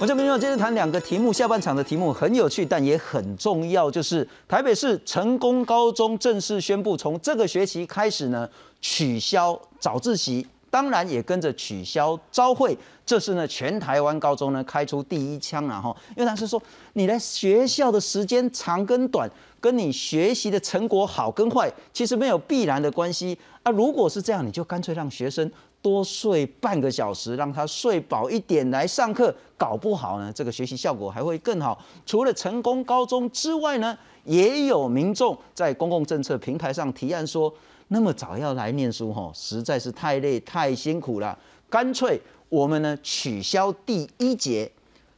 我这边要接着谈两个题目，下半场的题目很有趣，但也很重要，就是台北市成功高中正式宣布，从这个学期开始呢，取消早自习，当然也跟着取消朝会，这是呢全台湾高中呢开出第一枪了哈，因为他是说你来学校的时间长跟短，跟你学习的成果好跟坏，其实没有必然的关系啊。如果是这样，你就干脆让学生。多睡半个小时，让他睡饱一点来上课，搞不好呢，这个学习效果还会更好。除了成功高中之外呢，也有民众在公共政策平台上提案说，那么早要来念书吼，实在是太累太辛苦了，干脆我们呢取消第一节，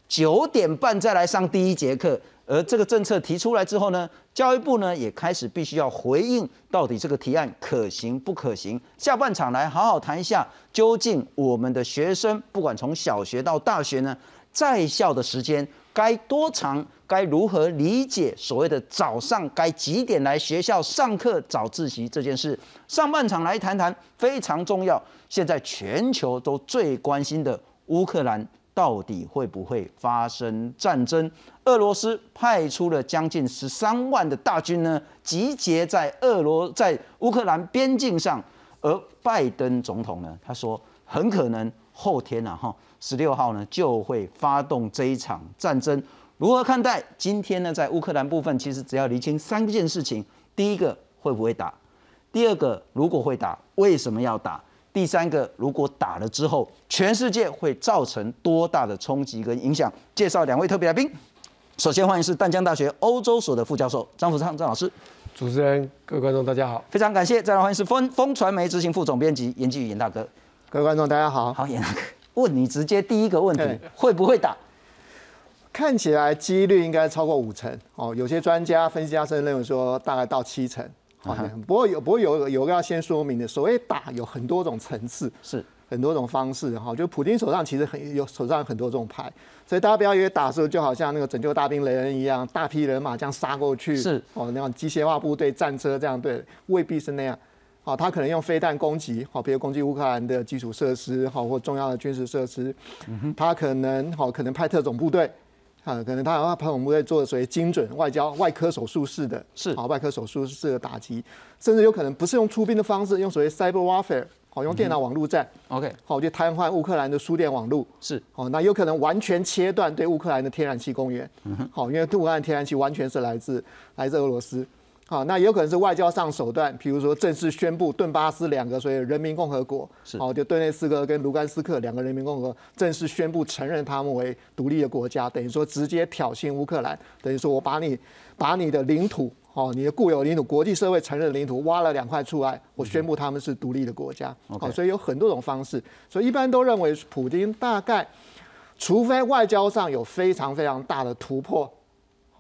九点半再来上第一节课。而这个政策提出来之后呢，教育部呢也开始必须要回应，到底这个提案可行不可行？下半场来好好谈一下，究竟我们的学生不管从小学到大学呢，在校的时间该多长？该如何理解所谓的早上该几点来学校上课早自习这件事？上半场来谈谈非常重要，现在全球都最关心的乌克兰。到底会不会发生战争？俄罗斯派出了将近十三万的大军呢，集结在俄罗在乌克兰边境上。而拜登总统呢，他说很可能后天啊，哈，十六号呢就会发动这一场战争。如何看待？今天呢，在乌克兰部分，其实只要厘清三件事情：第一个，会不会打；第二个，如果会打，为什么要打？第三个，如果打了之后，全世界会造成多大的冲击跟影响？介绍两位特别来宾。首先欢迎是淡江大学欧洲所的副教授张福昌张老师。主持人、各位观众，大家好，非常感谢。再来欢迎是风风传媒执行副总编辑严继宇严大哥。各位观众，大家好。好，严大哥，问你直接第一个问题，会不会打？看起来几率应该超过五成哦。有些专家、分析家甚至认为说，大概到七成。不过有，不过有有个要先说明的，所谓打有很多种层次，是很多种方式哈。就普京手上其实很有手上很多种牌，所以大家不要以为打的时候就好像那个拯救大兵雷恩一样，大批人马这样杀过去，是哦那样机械化部队、战车这样对，未必是那样。好，他可能用飞弹攻击，好，比如攻击乌克兰的基础设施，好或重要的军事设施，他可能好可能派特种部队。啊，可能他他朋友们在做所谓精准外交、外科手术式的，是。啊，外科手术式的打击，甚至有可能不是用出兵的方式，用所谓 cyber warfare，好，用电脑网络战，OK，好，就瘫痪乌克兰的输电网络，是，好，那有可能完全切断对乌克兰的天然气供应，好，因为乌克兰天然气完全是来自来自俄罗斯。好，那也有可能是外交上手段，比如说正式宣布顿巴斯两个所谓人民共和国，好，就顿内斯克跟卢甘斯克两个人民共和国正式宣布承认他们为独立的国家，等于说直接挑衅乌克兰，等于说我把你把你的领土，哦，你的固有领土，国际社会承认的领土挖了两块出来，我宣布他们是独立的国家，好，所以有很多种方式，所以一般都认为普京大概，除非外交上有非常非常大的突破。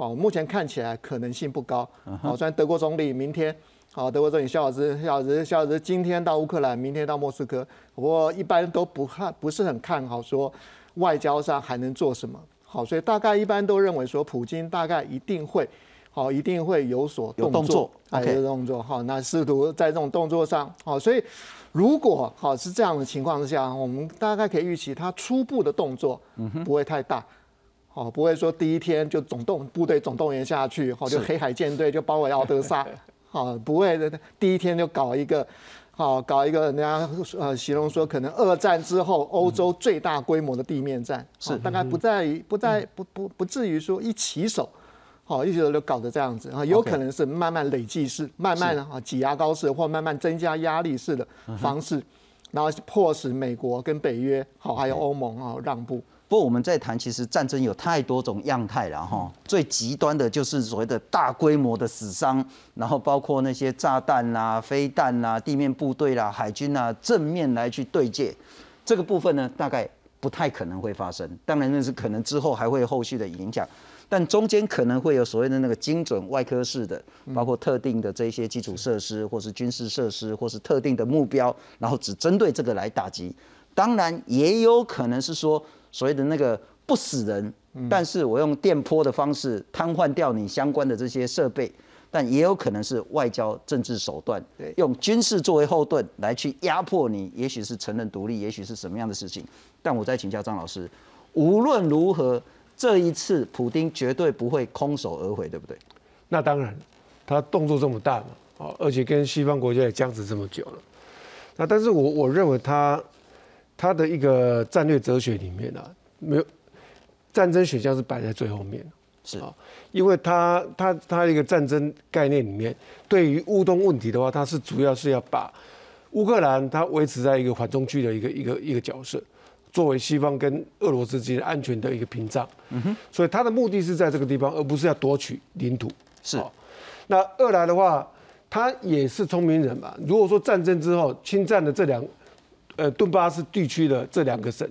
哦，目前看起来可能性不高。好，虽然德国总理明天，好，德国总理肖尔兹，肖尔兹，肖尔兹今天到乌克兰，明天到莫斯科，不过一般都不看，不是很看好说外交上还能做什么。好，所以大概一般都认为说，普京大概一定会，好，一定会有所动作，有动作。好，那试图在这种动作上，好，所以如果好是这样的情况之下，我们大概可以预期他初步的动作不会太大。哦，不会说第一天就总动部队总动员下去，好就黑海舰队就包围奥德萨，好不会的，第一天就搞一个，好搞一个人家呃形容说可能二战之后欧洲最大规模的地面战，是大概不在于不在不不不至于说一起手，好一起手就搞得这样子。啊，有可能是慢慢累计式，慢慢的啊挤牙膏式或慢慢增加压力式的方式，然后迫使美国跟北约好还有欧盟啊让步。不过我们在谈，其实战争有太多种样态了哈。最极端的就是所谓的大规模的死伤，然后包括那些炸弹啦、飞弹啦、地面部队啦、海军啊正面来去对接，这个部分呢，大概不太可能会发生。当然那是可能之后还会后续的影响，但中间可能会有所谓的那个精准外科式的，包括特定的这些基础设施，或是军事设施，或是特定的目标，然后只针对这个来打击。当然也有可能是说。所谓的那个不死人，但是我用电波的方式瘫痪掉你相关的这些设备，但也有可能是外交政治手段，用军事作为后盾来去压迫你，也许是承认独立，也许是什么样的事情。但我再请教张老师，无论如何，这一次普丁绝对不会空手而回，对不对？那当然，他动作这么大嘛，哦，而且跟西方国家也僵持这么久了。那但是我我认为他他的一个战略哲学里面啊，没有战争选项是摆在最后面，是啊，因为他他他一个战争概念里面，对于乌东问题的话，他是主要是要把乌克兰它维持在一个缓冲区的一个一个一个角色，作为西方跟俄罗斯之间安全的一个屏障。嗯哼，所以他的目的是在这个地方，而不是要夺取领土。是好那二来的话，他也是聪明人嘛。如果说战争之后侵占了这两，呃，顿巴斯地区的这两个省，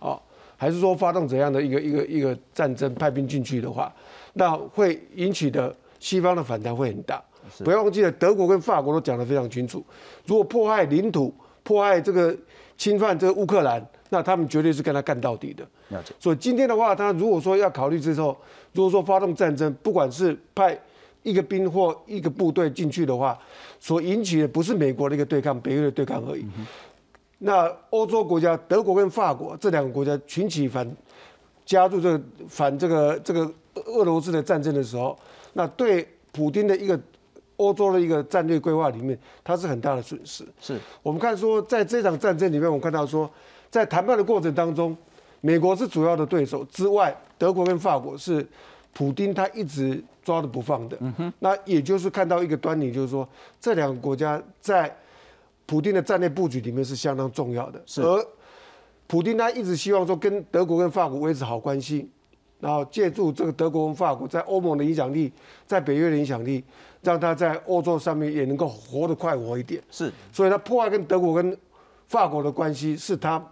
啊，还是说发动怎样的一个一个一个战争，派兵进去的话，那会引起的西方的反弹会很大。不要忘记了，德国跟法国都讲得非常清楚，如果迫害领土、迫害这个侵犯这个乌克兰，那他们绝对是跟他干到底的。了解。所以今天的话，他如果说要考虑之后，如果说发动战争，不管是派一个兵或一个部队进去的话，所引起的不是美国的一个对抗，北约的对抗而已。那欧洲国家，德国跟法国这两个国家群起反加入这个反这个这个俄罗斯的战争的时候，那对普京的一个欧洲的一个战略规划里面，它是很大的损失。是我们看说，在这场战争里面，我们看到说，在谈判的过程当中，美国是主要的对手之外，德国跟法国是普丁他一直抓着不放的。那也就是看到一个端倪，就是说这两个国家在普丁的战略布局里面是相当重要的。是。而普丁他一直希望说跟德国跟法国维持好关系，然后借助这个德国跟法国在欧盟的影响力，在北约的影响力，让他在欧洲上面也能够活得快活一点。是。所以他破坏跟德国跟法国的关系是他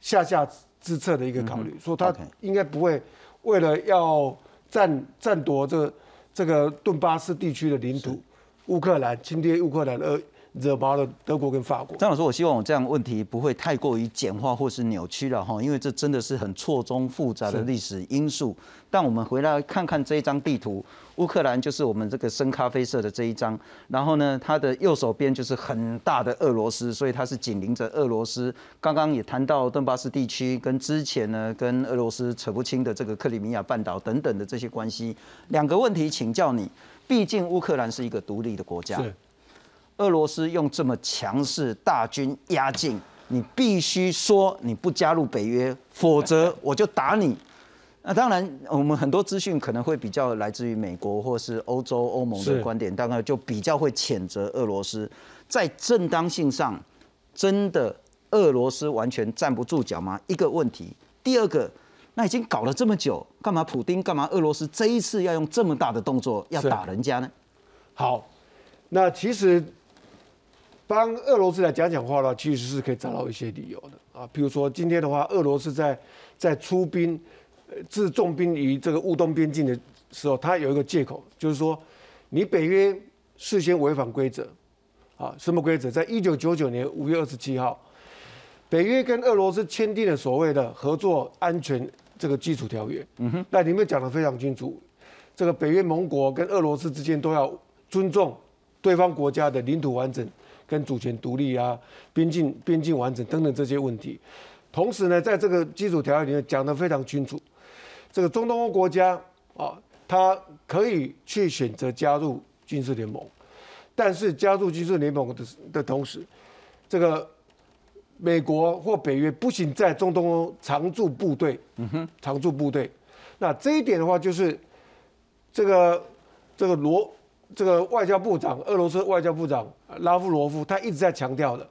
下下之策的一个考虑，说他应该不会为了要占占夺这个这个顿巴斯地区的领土，乌克兰侵略乌克兰而惹毛了德国跟法国。张老师，我希望我这样问题不会太过于简化或是扭曲了哈，因为这真的是很错综复杂的历史因素。但我们回来看看这一张地图，乌克兰就是我们这个深咖啡色的这一张，然后呢，它的右手边就是很大的俄罗斯，所以它是紧邻着俄罗斯。刚刚也谈到顿巴斯地区跟之前呢跟俄罗斯扯不清的这个克里米亚半岛等等的这些关系。两个问题请教你，毕竟乌克兰是一个独立的国家，是俄罗斯用这么强势大军压境，你必须说你不加入北约，否则我就打你。那当然，我们很多资讯可能会比较来自于美国或是欧洲、欧盟的观点，当然就比较会谴责俄罗斯。在正当性上，真的俄罗斯完全站不住脚吗？一个问题。第二个，那已经搞了这么久，干嘛普丁干嘛俄罗斯这一次要用这么大的动作要打人家呢？好，那其实帮俄罗斯来讲讲话的话，其实是可以找到一些理由的啊。比如说今天的话，俄罗斯在在出兵、呃置重兵于这个乌东边境的时候，他有一个借口，就是说你北约事先违反规则啊，什么规则？在一九九九年五月二十七号，北约跟俄罗斯签订了所谓的合作安全这个基础条约。嗯哼，那里面讲得非常清楚，这个北约盟国跟俄罗斯之间都要尊重对方国家的领土完整跟主权独立啊、边境边境完整等等这些问题。同时呢，在这个基础条约里面讲得非常清楚，这个中东欧国家啊，它可以去选择加入军事联盟，但是加入军事联盟的的同时，这个美国或北约不仅在中东欧常驻部队，嗯哼，常驻部队。那这一点的话，就是这个这个罗这个外交部长，俄罗斯外交部长拉夫罗夫，他一直在强调的。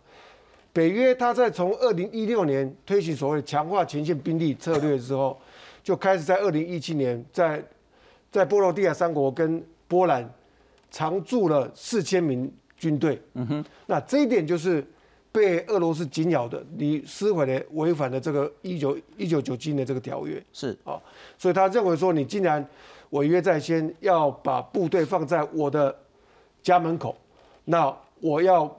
北约他在从二零一六年推行所谓强化前线兵力策略之后，就开始在二零一七年在在波罗的海三国跟波兰常驻了四千名军队。嗯哼，那这一点就是被俄罗斯紧咬的，你撕毁了违反了这个一九一九九七年这个条约。是啊，所以他认为说，你竟然违约在先，要把部队放在我的家门口，那我要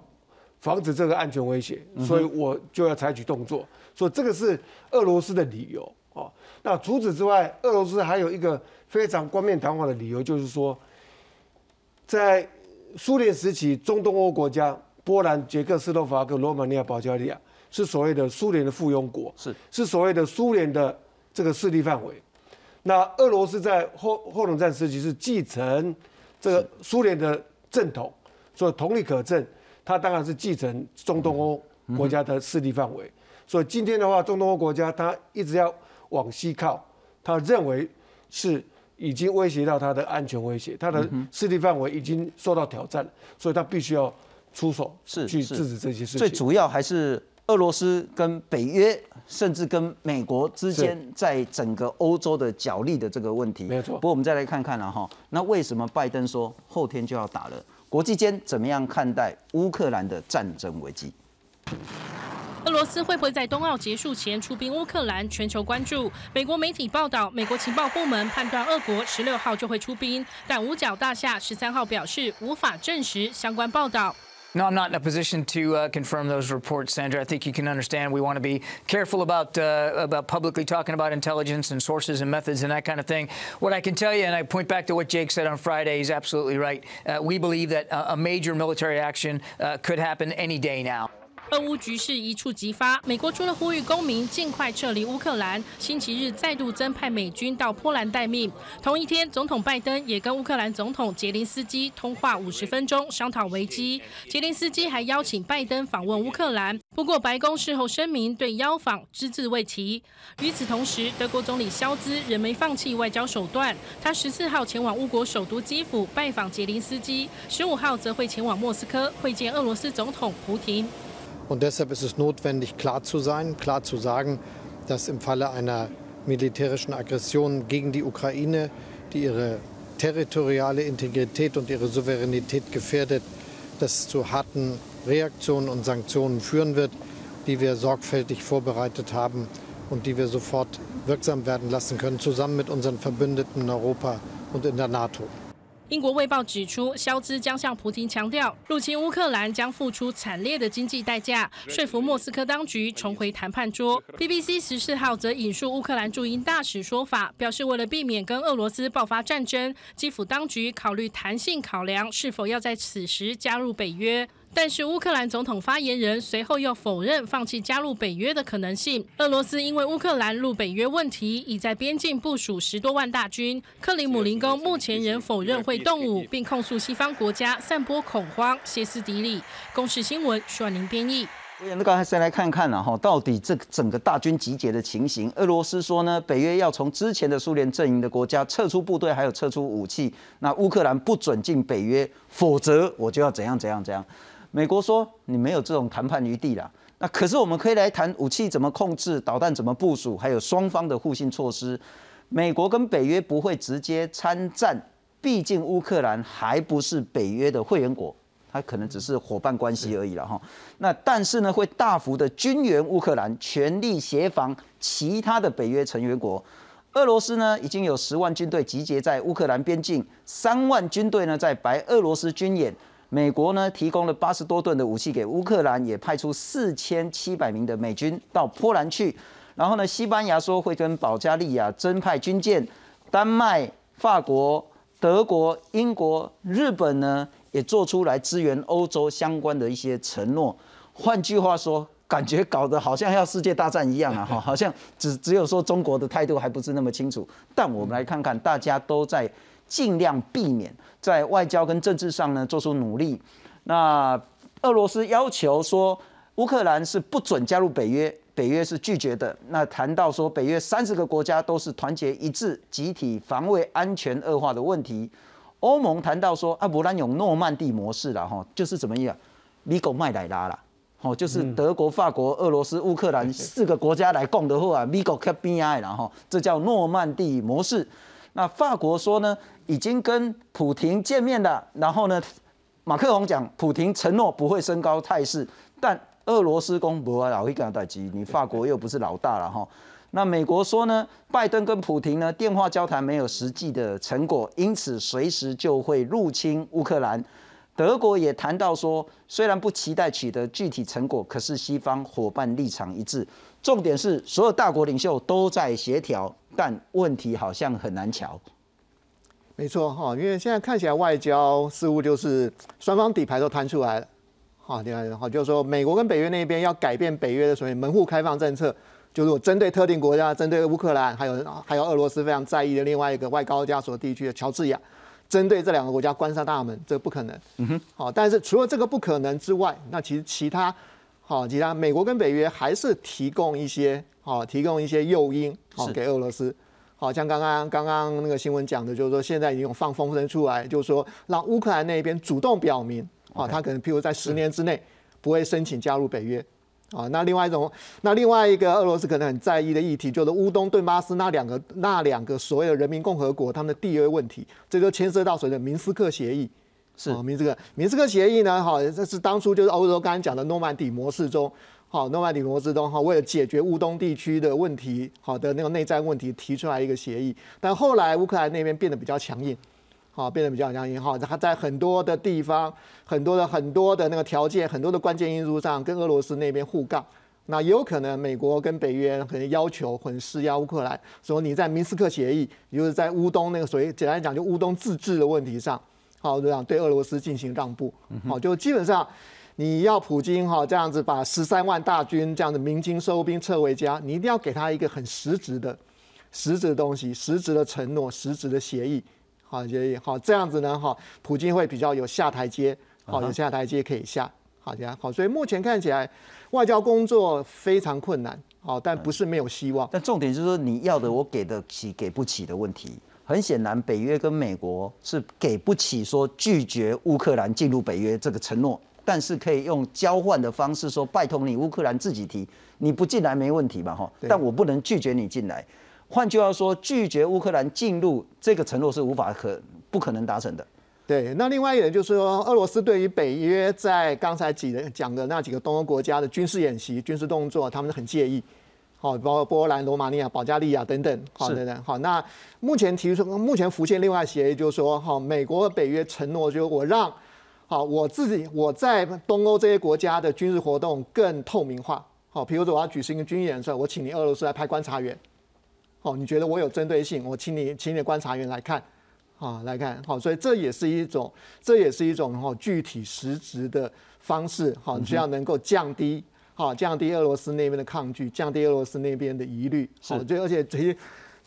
防止这个安全威胁，所以我就要采取动作。所以这个是俄罗斯的理由哦。那除此之外，俄罗斯还有一个非常冠冕堂皇的理由，就是说，在苏联时期，中东欧国家波兰、捷克斯洛伐克、罗马尼亚、保加利亚是所谓的苏联的附庸国，是是所谓的苏联的这个势力范围。那俄罗斯在后后冷战时期是继承这个苏联的正统，所以同理可证，它当然是继承中东欧国家的势力范围。所以今天的话，中东欧国家它一直要往西靠，他认为是已经威胁到它的安全威胁，它的势力范围已经受到挑战，所以它必须要出手是是去制止这些事情。最主要还是俄罗斯跟北约，甚至跟美国之间，在整个欧洲的角力的这个问题。没错不过我们再来看看了哈，那为什么拜登说后天就要打了？国际间怎么样看待乌克兰的战争危机？俄罗斯会不会在冬奥结束前出兵乌克兰？全球关注。美国媒体报道，美国情报部门判断俄国十六号就会出兵，但五角大厦十三号表示无法证实相关报道。No, I'm not in a position to uh, confirm those reports, Sandra. I think you can understand we want to be careful about uh, about publicly talking about intelligence and sources and methods and that kind of thing. What I can tell you, and I point back to what Jake said on Friday, he's absolutely right. Uh, we believe that a major military action uh, could happen any day now. 俄乌局势一触即发，美国除了呼吁公民尽快撤离乌克兰，星期日再度增派美军到波兰待命。同一天，总统拜登也跟乌克兰总统杰林斯基通话五十分钟，商讨危机。杰林斯基还邀请拜登访问乌克兰，不过白宫事后声明对邀访只字未提。与此同时，德国总理肖兹仍没放弃外交手段，他十四号前往乌国首都基辅拜访杰林斯基，十五号则会前往莫斯科会见俄罗斯总统普廷。Und deshalb ist es notwendig, klar zu sein, klar zu sagen, dass im Falle einer militärischen Aggression gegen die Ukraine, die ihre territoriale Integrität und ihre Souveränität gefährdet, das zu harten Reaktionen und Sanktionen führen wird, die wir sorgfältig vorbereitet haben und die wir sofort wirksam werden lassen können, zusammen mit unseren Verbündeten in Europa und in der NATO. 英国《卫报》指出，肖兹将向普京强调，入侵乌克兰将付出惨烈的经济代价，说服莫斯科当局重回谈判桌。BBC 十四号则引述乌克兰驻英大使说法，表示为了避免跟俄罗斯爆发战争，基辅当局考虑弹性考量是否要在此时加入北约。但是乌克兰总统发言人随后又否认放弃加入北约的可能性。俄罗斯因为乌克兰入北约问题，已在边境部署十多万大军。克里姆林宫目前仍否认会动武，并控诉西方国家散播恐慌、歇斯底里。公视新闻徐婉玲编译。我们刚才先来看看了哈，到底这整个大军集结的情形。俄罗斯说呢，北约要从之前的苏联阵营的国家撤出部队，还有撤出武器。那乌克兰不准进北约，否则我就要怎样怎样怎样。美国说你没有这种谈判余地啦。那可是我们可以来谈武器怎么控制、导弹怎么部署，还有双方的互信措施。美国跟北约不会直接参战，毕竟乌克兰还不是北约的会员国。它可能只是伙伴关系而已了哈。那但是呢，会大幅的军援乌克兰，全力协防其他的北约成员国。俄罗斯呢，已经有十万军队集结在乌克兰边境，三万军队呢在白俄罗斯军演。美国呢提供了八十多吨的武器给乌克兰，也派出四千七百名的美军到波兰去。然后呢，西班牙说会跟保加利亚增派军舰，丹麦、法国、德国、英国、日本呢？也做出来支援欧洲相关的一些承诺，换句话说，感觉搞得好像要世界大战一样啊！哈，好像只只有说中国的态度还不是那么清楚。但我们来看看，大家都在尽量避免在外交跟政治上呢做出努力。那俄罗斯要求说，乌克兰是不准加入北约，北约是拒绝的。那谈到说，北约三十个国家都是团结一致，集体防卫安全恶化的问题。欧盟谈到说，啊，不然有诺曼底模式了哈，就是怎么样，米狗麦来拉啦，哦，就是德国、法国、俄罗斯、乌克兰四个国家来共的话，米狗克边 i 然后这叫诺曼底模式。那法国说呢，已经跟普廷见面了，然后呢，马克龙讲，普廷承诺不会升高态势，但俄罗斯公不老会跟他代机，你法国又不是老大了哈。那美国说呢，拜登跟普廷呢电话交谈没有实际的成果，因此随时就会入侵乌克兰。德国也谈到说，虽然不期待取得具体成果，可是西方伙伴立场一致。重点是所有大国领袖都在协调，但问题好像很难瞧。没错哈，因为现在看起来外交似乎就是双方底牌都摊出来了。好，另外好就是说，美国跟北约那边要改变北约的所谓门户开放政策。就是我针对特定国家，针对乌克兰，还有还有俄罗斯非常在意的另外一个外高加索地区的乔治亚，针对这两个国家关上大门，这不可能。嗯哼。好，但是除了这个不可能之外，那其实其他，好，其他美国跟北约还是提供一些，好，提供一些诱因，好，给俄罗斯。好像刚刚刚刚那个新闻讲的，就是说现在已经有放风声出来，就是说让乌克兰那边主动表明，啊，他可能譬如在十年之内不会申请加入北约。啊，那另外一种，那另外一个俄罗斯可能很在意的议题，就是乌东顿巴斯那两个那两个所谓的人民共和国他们的地位问题，这就牵涉到所谓的明斯克协议。是，明斯克明斯克协议呢，哈，这是当初就是欧洲刚刚讲的诺曼底模式中，好，诺曼底模式中哈，为了解决乌东地区的问题，好的那个内战问题提出来一个协议，但后来乌克兰那边变得比较强硬。好，变得比较强硬。哈，他在很多的地方、很多的很多的那个条件、很多的关键因素上，跟俄罗斯那边互杠。那也有可能美国跟北约可能要求或者施压乌克兰，说你在明斯克协议，也就是在乌东那个所谓简单讲就乌东自治的问题上，好这样对俄罗斯进行让步。好，就基本上你要普京哈这样子把十三万大军这样的鸣金收兵撤回家，你一定要给他一个很实质的、实质的东西、实质的承诺、实质的协议。好，协议好，这样子呢，哈，普京会比较有下台阶，好，有下台阶可以下，好，这样好，所以目前看起来外交工作非常困难，好，但不是没有希望。但重点就是说，你要的我给得起，给不起的问题。很显然，北约跟美国是给不起说拒绝乌克兰进入北约这个承诺，但是可以用交换的方式说，拜托你乌克兰自己提，你不进来没问题吧？哈，但我不能拒绝你进来。换句话说，拒绝乌克兰进入这个承诺是无法可不可能达成的。对，那另外一点就是说，俄罗斯对于北约在刚才几人讲的那几个东欧国家的军事演习、军事动作，他们很介意。好，包括波兰、罗马尼亚、保加利亚等等。好，等等。好，那目前提出，目前浮现另外协议，就是说，好，美国和北约承诺，就是我让，好，我自己我在东欧这些国家的军事活动更透明化。好，比如说我要举行一个军演的时候，我请你俄罗斯来派观察员。哦，你觉得我有针对性？我请你，请你的观察员来看，啊，来看，好，所以这也是一种，这也是一种哈具体实质的方式，好，这样能够降低，好，降低俄罗斯那边的抗拒，降低俄罗斯那边的疑虑，好，就而且最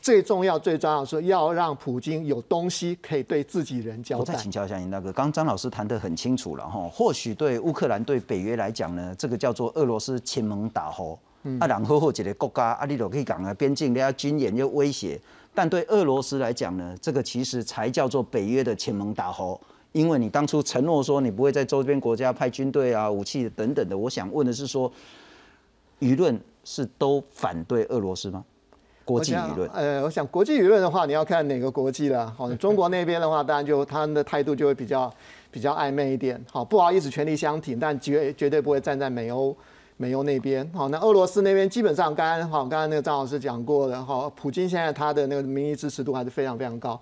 最重要、最重要是要让普京有东西可以对自己人交代。我再请教一下你那个，刚张老师谈得很清楚了哈，或许对乌克兰、对北约来讲呢，这个叫做俄罗斯前盟打吼。啊，然后或一个国家，啊，你都可以讲啊，边境人家军演又威胁，但对俄罗斯来讲呢，这个其实才叫做北约的前盟打吼，因为你当初承诺说你不会在周边国家派军队啊、武器等等的。我想问的是说，舆论是都反对俄罗斯吗？国际舆论？呃，我想国际舆论的话，你要看哪个国际了。好，中国那边的话，当然就他们的态度就会比较比较暧昧一点。好，不好意思，全力相挺，但绝绝对不会站在美欧。美欧那边，好，那俄罗斯那边基本上，刚刚好，刚刚那个张老师讲过的，哈，普京现在他的那个民意支持度还是非常非常高，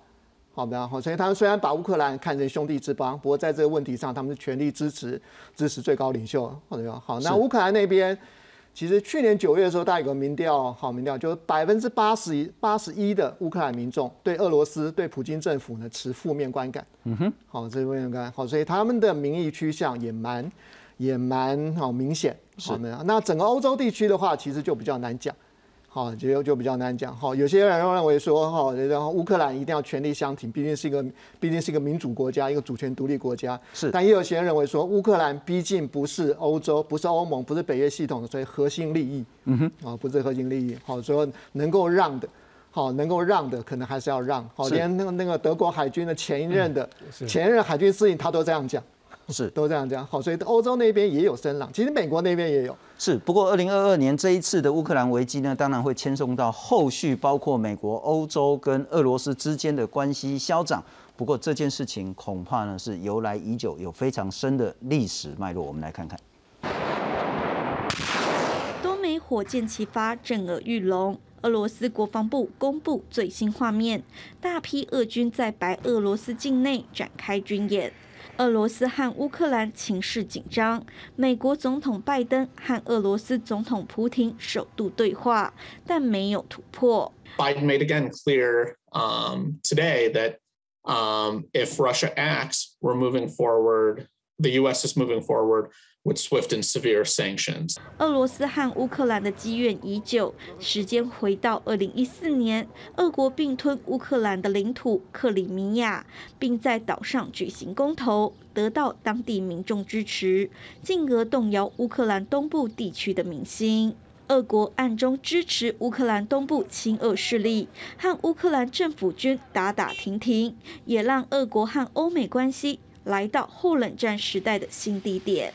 好的，好，所以他们虽然把乌克兰看成兄弟之邦，不过在这个问题上，他们是全力支持支持最高领袖，好的，好，那乌克兰那边，其实去年九月的时候，大家有个民调，好民调，就是百分之八十一八十一的乌克兰民众对俄罗斯对普京政府呢持负面观感，嗯哼，好，这负面观，好，所以他们的民意趋向也蛮。也蛮好明显，好？那整个欧洲地区的话，其实就比较难讲，好，就就比较难讲。好，有些人认为说，哈，然后乌克兰一定要全力相挺，毕竟是一个，毕竟是一个民主国家，一个主权独立国家。是，但也有些人认为说，乌克兰毕竟不是欧洲，不是欧盟，不是北约系统，所以核心利益，嗯哼，啊，不是核心利益。好，所以能够让的，好，能够让的，可能还是要让。好，连那个那个德国海军的前一任的前任海军司令，他都这样讲。是，都这样讲。好，所以欧洲那边也有声浪，其实美国那边也有。是，不过二零二二年这一次的乌克兰危机呢，当然会牵送到后续包括美国、欧洲跟俄罗斯之间的关系消长。不过这件事情恐怕呢是由来已久，有非常深的历史脉络。我们来看看，多枚火箭齐发，震耳欲聋。俄罗斯国防部公布最新画面，大批俄军在白俄罗斯境内展开军演。俄罗斯和乌克兰情势紧张，美国总统拜登和俄罗斯总统普京首度对话，但没有突破。Biden made again clear um, today that um, if Russia acts, we're moving forward the U.S. is moving forward with swift and severe sanctions. 俄罗斯和乌克兰的积怨已久，时间回到二零一四年，俄国并吞乌克兰的领土克里米亚，并在岛上举行公投，得到当地民众支持，进而动摇乌克兰东部地区的民心。俄国暗中支持乌克兰东部亲俄势力，和乌克兰政府军打打停停，也让俄国和欧美关系来到后冷战时代的新低点。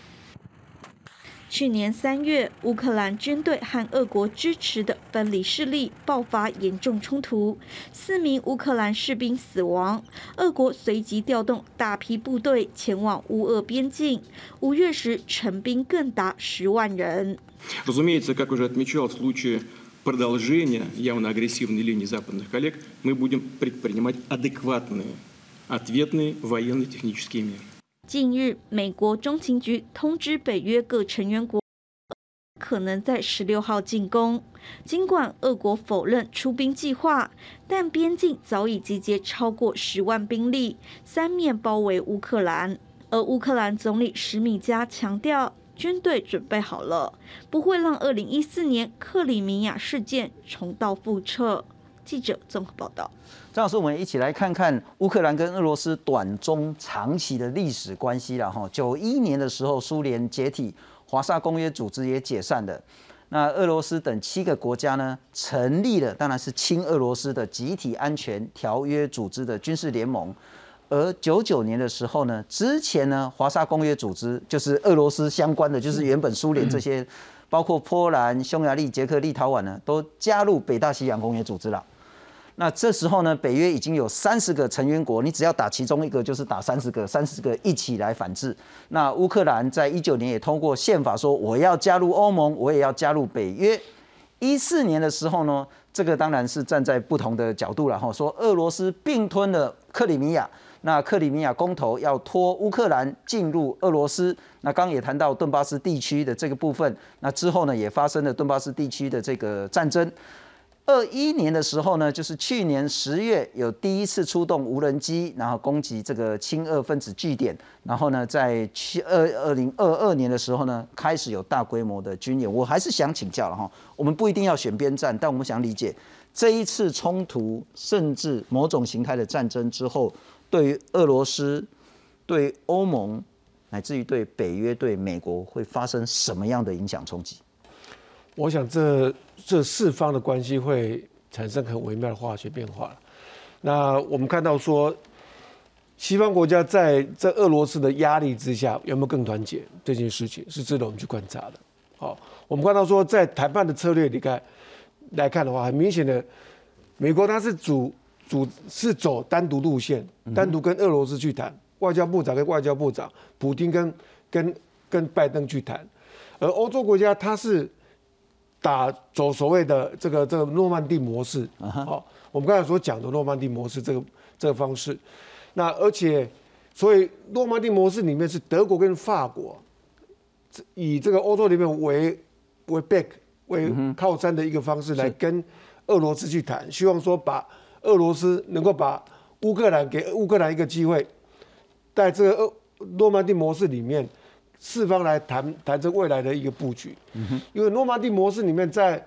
去年三月，乌克兰军队和俄国支持的分离势力爆发严重冲突，四名乌克兰士兵死亡。俄国随即调动大批部队前往乌俄边境，五月时成兵更达十万人。Разумеется, как уже отмечал в случае продолжения явно агрессивной линии западных коллег, мы будем предпринимать адекватные ответные военно-технические меры. 近日，美国中情局通知北约各成员国，可能在十六号进攻。尽管俄国否认出兵计划，但边境早已集结超过十万兵力，三面包围乌克兰。而乌克兰总理史米加强调，军队准备好了，不会让二零一四年克里米亚事件重蹈覆辙。记者综合报道。 张老师，我们一起来看看乌克兰跟俄罗斯短中长期的历史关系了哈。九一年的时候，苏联解体，华沙公约组织也解散了。那俄罗斯等七个国家呢，成立了当然是亲俄罗斯的集体安全条约组织的军事联盟。而九九年的时候呢，之前呢，华沙公约组织就是俄罗斯相关的，就是原本苏联这些，包括波兰、匈牙利、捷克、立陶宛呢，都加入北大西洋公约组织了。那这时候呢，北约已经有三十个成员国，你只要打其中一个，就是打三十个，三十个一起来反制。那乌克兰在一九年也通过宪法说，我要加入欧盟，我也要加入北约。一四年的时候呢，这个当然是站在不同的角度了哈，说俄罗斯并吞了克里米亚，那克里米亚公投要拖乌克兰进入俄罗斯。那刚刚也谈到顿巴斯地区的这个部分，那之后呢，也发生了顿巴斯地区的这个战争。二一年的时候呢，就是去年十月有第一次出动无人机，然后攻击这个亲俄分子据点。然后呢，在去二二零二二年的时候呢，开始有大规模的军演。我还是想请教了哈，我们不一定要选边站，但我们想理解这一次冲突，甚至某种形态的战争之后，对于俄罗斯、对欧盟，乃至于对北约、对美国，会发生什么样的影响冲击？我想这这四方的关系会产生很微妙的化学变化那我们看到说，西方国家在在俄罗斯的压力之下，有没有更团结？这件事情是值得我们去观察的。好，我们看到说，在谈判的策略里看来看的话，很明显的，美国它是主主是走单独路线，单独跟俄罗斯去谈，外交部长跟外交部长，普京跟跟跟拜登去谈，而欧洲国家它是。打走所谓的这个这个诺曼底模式，好，我们刚才所讲的诺曼底模式这个这个方式，那而且，所以诺曼底模式里面是德国跟法国，以这个欧洲里面为为 back 为靠山的一个方式来跟俄罗斯去谈，希望说把俄罗斯能够把乌克兰给乌克兰一个机会，在这个俄诺曼底模式里面。四方来谈谈这未来的一个布局，嗯因为诺曼底模式里面，在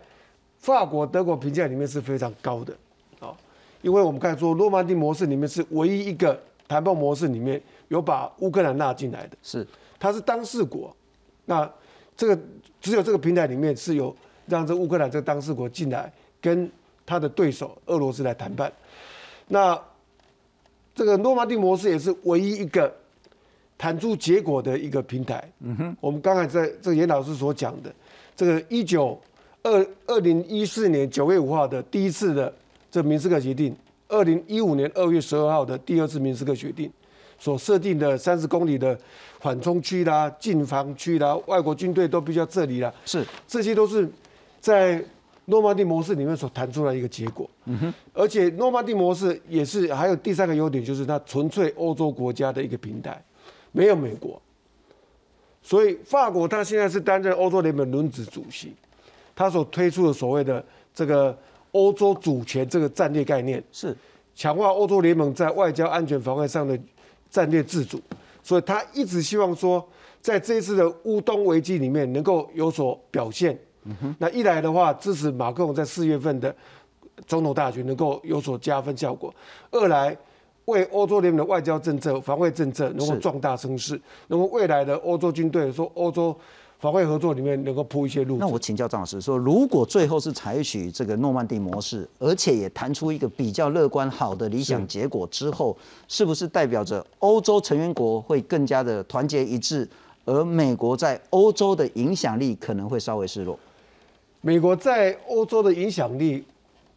法国、德国评价里面是非常高的，啊，因为我们刚才说诺曼底模式里面是唯一一个谈判模式里面有把乌克兰纳进来的，是。它是当事国，那这个只有这个平台里面是有让这乌克兰这个当事国进来跟他的对手俄罗斯来谈判，那这个诺曼底模式也是唯一一个。谈出结果的一个平台。嗯哼，我们刚才在这严老师所讲的，这个一九二二零一四年九月五号的第一次的这明斯克协定，二零一五年二月十二号的第二次明斯克协定所设定的三十公里的缓冲区啦、禁防区啦、外国军队都必须要撤离啦，是这些都是在诺曼底模式里面所谈出来一个结果。嗯哼，而且诺曼底模式也是还有第三个优点，就是它纯粹欧洲国家的一个平台。没有美国，所以法国他现在是担任欧洲联盟轮值主席，他所推出的所谓的这个欧洲主权这个战略概念，是强化欧洲联盟在外交、安全、防卫上的战略自主。所以他一直希望说，在这一次的乌东危机里面能够有所表现。那一来的话，支持马克龙在四月份的总统大选能够有所加分效果；二来为欧洲联盟的外交政策、防卫政策能够壮大声势，能够未来的欧洲军队说欧洲防卫合作里面能够铺一些路。那我请教张老师说，如果最后是采取这个诺曼底模式，而且也谈出一个比较乐观、好的理想结果之后，是不是代表着欧洲成员国会更加的团结一致，而美国在欧洲的影响力可能会稍微失落？美国在欧洲的影响力，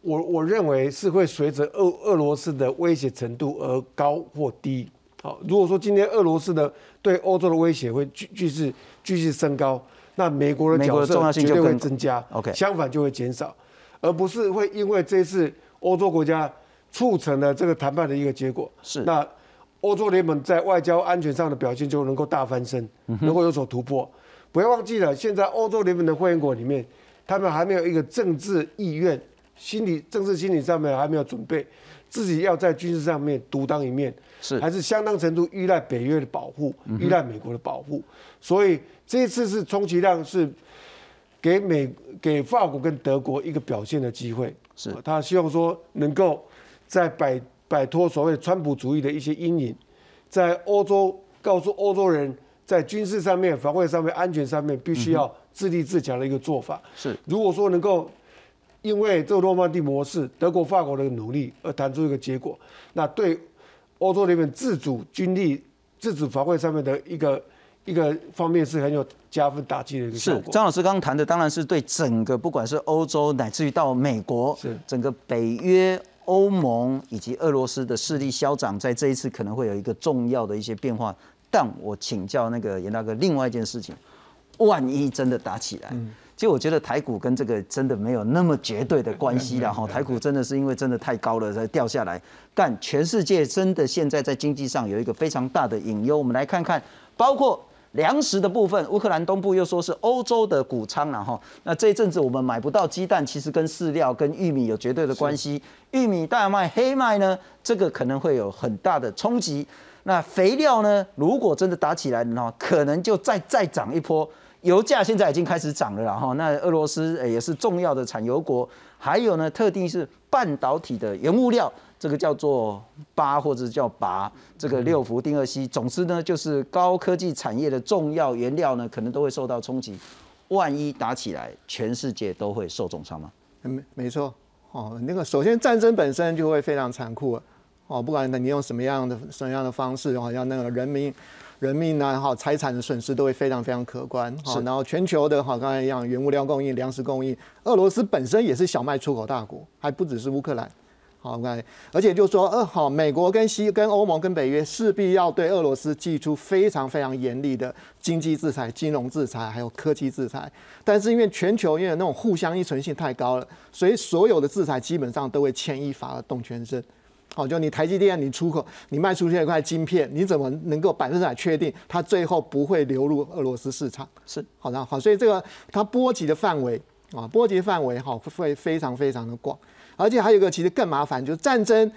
我我认为是会随着俄俄罗斯的威胁程度而高或低。好，如果说今天俄罗斯的对欧洲的威胁会继继续继续升高，那美国的角色绝对会增加。OK，相反就会减少，而不是会因为这次欧洲国家促成了这个谈判的一个结果。是，那欧洲联盟在外交安全上的表现就能够大翻身，能够有所突破。不要忘记了，现在欧洲联盟的会员国里面。他们还没有一个政治意愿，心理政治心理上面还没有准备，自己要在军事上面独当一面，是还是相当程度依赖北约的保护，依赖美国的保护。所以这一次是充其量是给美给法国跟德国一个表现的机会，是他希望说能够在摆摆脱所谓川普主义的一些阴影，在欧洲告诉欧洲人，在军事上面、防卫上面、安全上面必须要。自立自强的一个做法是，如果说能够因为这个诺曼底模式，德国、法国的努力而谈出一个结果，那对欧洲那边自主军力、自主防卫上面的一个一个方面是很有加分打击的一个效果。是张老师刚刚谈的，当然是对整个不管是欧洲乃至于到美国，是整个北约、欧盟以及俄罗斯的势力消长，在这一次可能会有一个重要的一些变化。但我请教那个严大哥，另外一件事情。万一真的打起来，其实我觉得台股跟这个真的没有那么绝对的关系了哈。台股真的是因为真的太高了才掉下来，但全世界真的现在在经济上有一个非常大的隐忧。我们来看看，包括粮食的部分，乌克兰东部又说是欧洲的谷仓了哈。那这一阵子我们买不到鸡蛋，其实跟饲料跟玉米有绝对的关系。玉米、大麦、黑麦呢，这个可能会有很大的冲击。那肥料呢，如果真的打起来的话，可能就再再涨一波。油价现在已经开始涨了啦，哈，那俄罗斯也是重要的产油国，还有呢，特定是半导体的原物料，这个叫做八或者叫拔，这个六氟丁二烯，总之呢，就是高科技产业的重要原料呢，可能都会受到冲击。万一打起来，全世界都会受重伤吗？没没错，哦，那个首先战争本身就会非常残酷，哦，不管你用什么样的什么样的方式，好像那个人民。人命呢，哈，财产的损失都会非常非常可观，好，然后全球的，哈，刚才一样，原物料供应、粮食供应，俄罗斯本身也是小麦出口大国，还不只是乌克兰，好，看，而且就说，呃，好，美国跟西、跟欧盟、跟北约势必要对俄罗斯寄出非常非常严厉的经济制裁、金融制裁，还有科技制裁，但是因为全球因为那种互相依存性太高了，所以所有的制裁基本上都会牵一发而动全身。好，就你台积电，你出口，你卖出去一块晶片，你怎么能够百分之百确定它最后不会流入俄罗斯市场？是，好的，好，所以这个它波及的范围啊，波及范围哈会非常非常的广，而且还有一个其实更麻烦，就是战争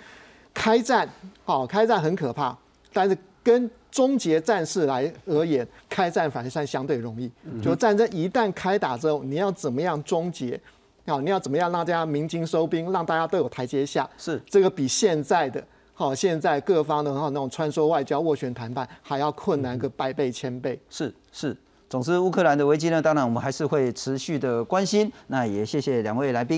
开战，好，开战很可怕，但是跟终结战事来而言，开战反而算相对容易。就战争一旦开打之后，你要怎么样终结？好，你要怎么样让大家鸣金收兵，让大家都有台阶下？是这个比现在的好，现在各方的哈那种穿梭外交、斡旋谈判还要困难个百倍、千倍。是是，总之乌克兰的危机呢，当然我们还是会持续的关心。那也谢谢两位来宾。